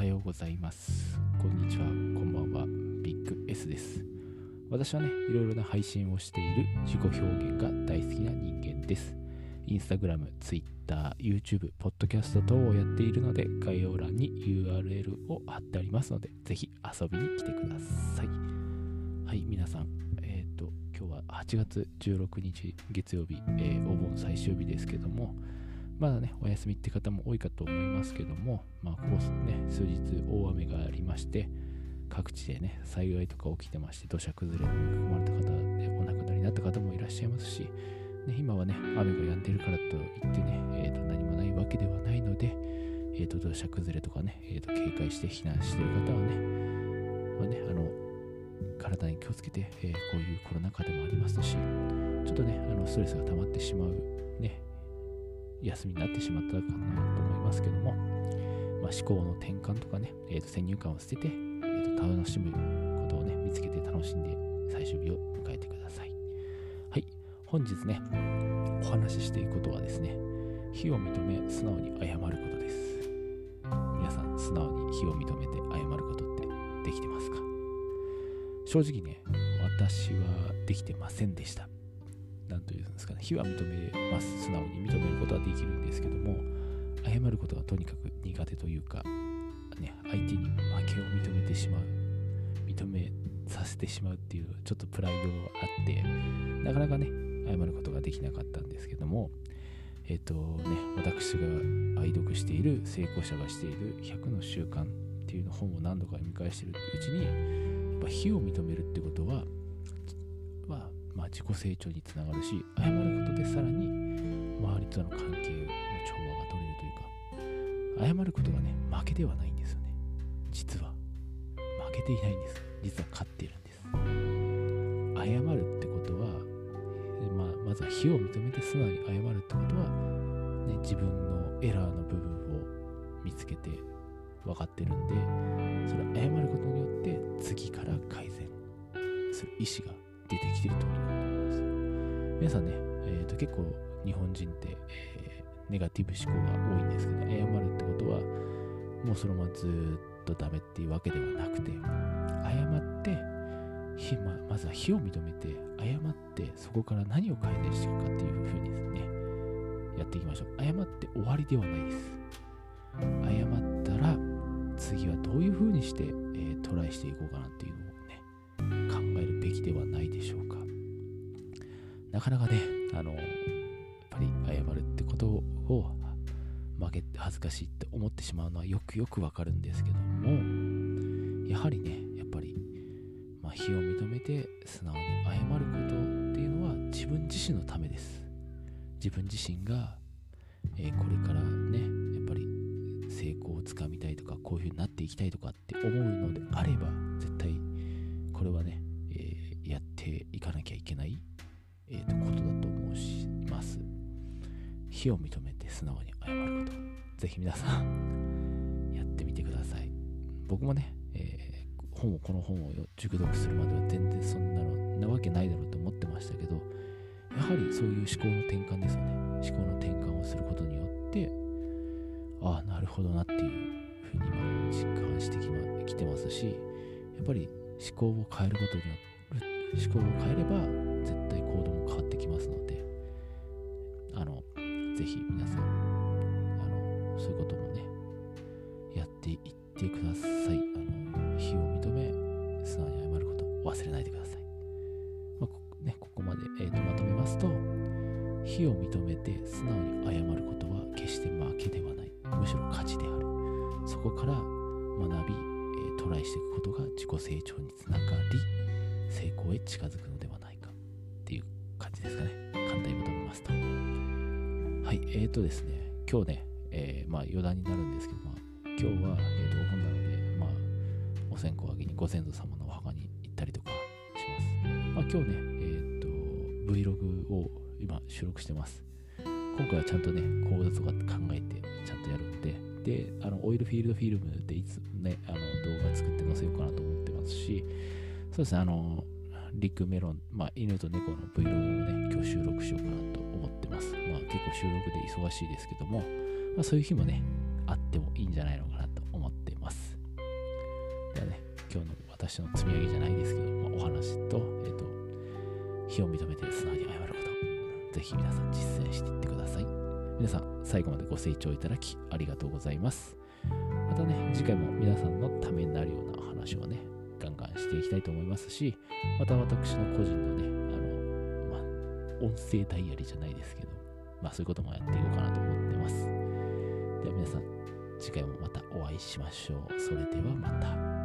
はようございます。こんにちは、こんばんは。ビッグ S です。私はね、いろいろな配信をしている自己表現が大好きな人間です。インスタグラム、ツイッター、YouTube、ポッドキャスト等をやっているので、概要欄に URL を貼ってありますので、ぜひ遊びに来てください。はい、皆さん、えっ、と、今日は8月16日月曜日、えーお盆最終日ですけども、まだね、お休みって方も多いかと思いますけども、まあ、ここね、数日大雨がありまして、各地でね、災害とか起きてまして、土砂崩れに巻き込まれた方でお亡くなりになった方もいらっしゃいますし、ね、今はね、雨が止んでるからといってね、えーと何もないわけではないので、えーと土砂崩れとかね、えーと警戒して避難してる方はね、まあね、あの、体に気をつけて、えーこういうコロナ禍でもありますし、ちょっとね、あのストレスが溜まってしまう、ね、休みになってしまったかなと思いますけども、まあ、思考の転換とかね、えーと先入観を捨てて、えーと楽しむことをね、見つけて楽しんで最終日を迎えてください。はい、本日ね、お話ししていくことはですね、非を認め素直に謝ることです。皆さん、素直に非を認めて謝ることってできてますか？正直ね、私はできてませんでした。なんというんですかね、非は認めます。素直に認めることはできるんですけども、謝ることがとにかく苦手というか、ね、相手に負けを認めてしまう、認めさせてしまうっていう、ちょっとプライドがあって、なかなかね、謝ることができなかったんですけども、えっ、とね、私が愛読している成功者がしている100の習慣っていうの本を何度か読み返してるうちに、やっぱ非を認めるってことは、自己成長につながるし、謝ることでさらに周りとの関係の調和が取れるというか、謝ることがね、負けではないんですよね。実は。負けていないんです。実は勝っているんです。謝るってことは、まあ、まずは非を認めて素直に謝るってことは、ね、自分のエラーの部分を見つけて分かってるんで、それを謝ることによって次から改善する意思が出てきてるってこと思。皆さんね、えー、と結構日本人って、えーネガティブ思考が多いんですけど、謝るってことは、もうそのままずっとダメっていうわけではなくて、謝って、ひままずは非を認めて、謝って、そこから何を改善していくかっていうふうにですね、やっていきましょう。謝って終わりではないです。謝ったら、次はどういうふうにして、えートライしていこうかなっていうのをね、考えるべきではないでしょうか。なかなかね、あの、やっぱり謝るってことを負けて恥ずかしいって思ってしまうのはよくよくわかるんですけども、やはりね、やっぱり、まあ、非を認めて素直に謝ることっていうのは自分自身のためです。自分自身が、えーこれからね、やっぱり成功をつかみたいとか、こういう風になっていきたいとかって思うのであれば、絶対これはね、えーやっていかなきゃいけない、えーとことだと思うします。非を認めて素直に謝ること。ぜひ皆さん、やってみてください。僕もね、えー本をこの本を熟読するまでは全然そんなのなわけないだろうと思ってましたけど、やはりそういう思考の転換ですよね。思考の転換をすることによって、ああ、なるほどなっていうふうに今実感してき,、ま、きてますし、やっぱり思考を変えることによって、思考を変えれば絶対行動も変わってきますので、あの、ぜひ皆さん、あの、そういうこともね、やっていってください。あの、非を認め、素直に謝ることを忘れないでください。まあこね、ここまで、えーとまとめますと、非を認めて素直に謝ることは決して負けではない。むしろ勝ちである。そこから学び、えートライしていくことが自己成長につながり、成功へ近づくの感じですかね。簡単にまとめますと。はい、えーとですね、今日ね、えーまあ余談になるんですけど、まあ、今日は、えーとお盆なので、まあ、お線香をあげにご先祖様のお墓に行ったりとかします。まあ、今日ね、えっ、と、Vlog を今収録してます。今回はちゃんとね、講座とか考えてちゃんとやるんで、で、あの、オイルフィールドフィルムでいつね、あの、動画作って載せようかなと思ってますし、そうですね、あの、リクメロン、まあ、犬と猫の Vlog をね、今日収録しようかなと思ってます。まあ、結構収録で忙しいですけども、まあ、そういう日もね、あってもいいんじゃないのかなと思ってます。ではね今日の私の積み上げじゃないですけど、まあ、お話と、えっ、と、非を認めて素直に謝ること、ぜひ皆さん実践していってください。皆さん、最後までご清聴いただきありがとうございます。またね、次回も皆さんのためになるようなお話をね、ガンガンしていきたいと思いますし、また私の個人のね、あの、まあ、音声ダイアリーじゃないですけど、まあそういうこともやっていこうかなと思ってます。では皆さん、次回もまたお会いしましょう。それではまた。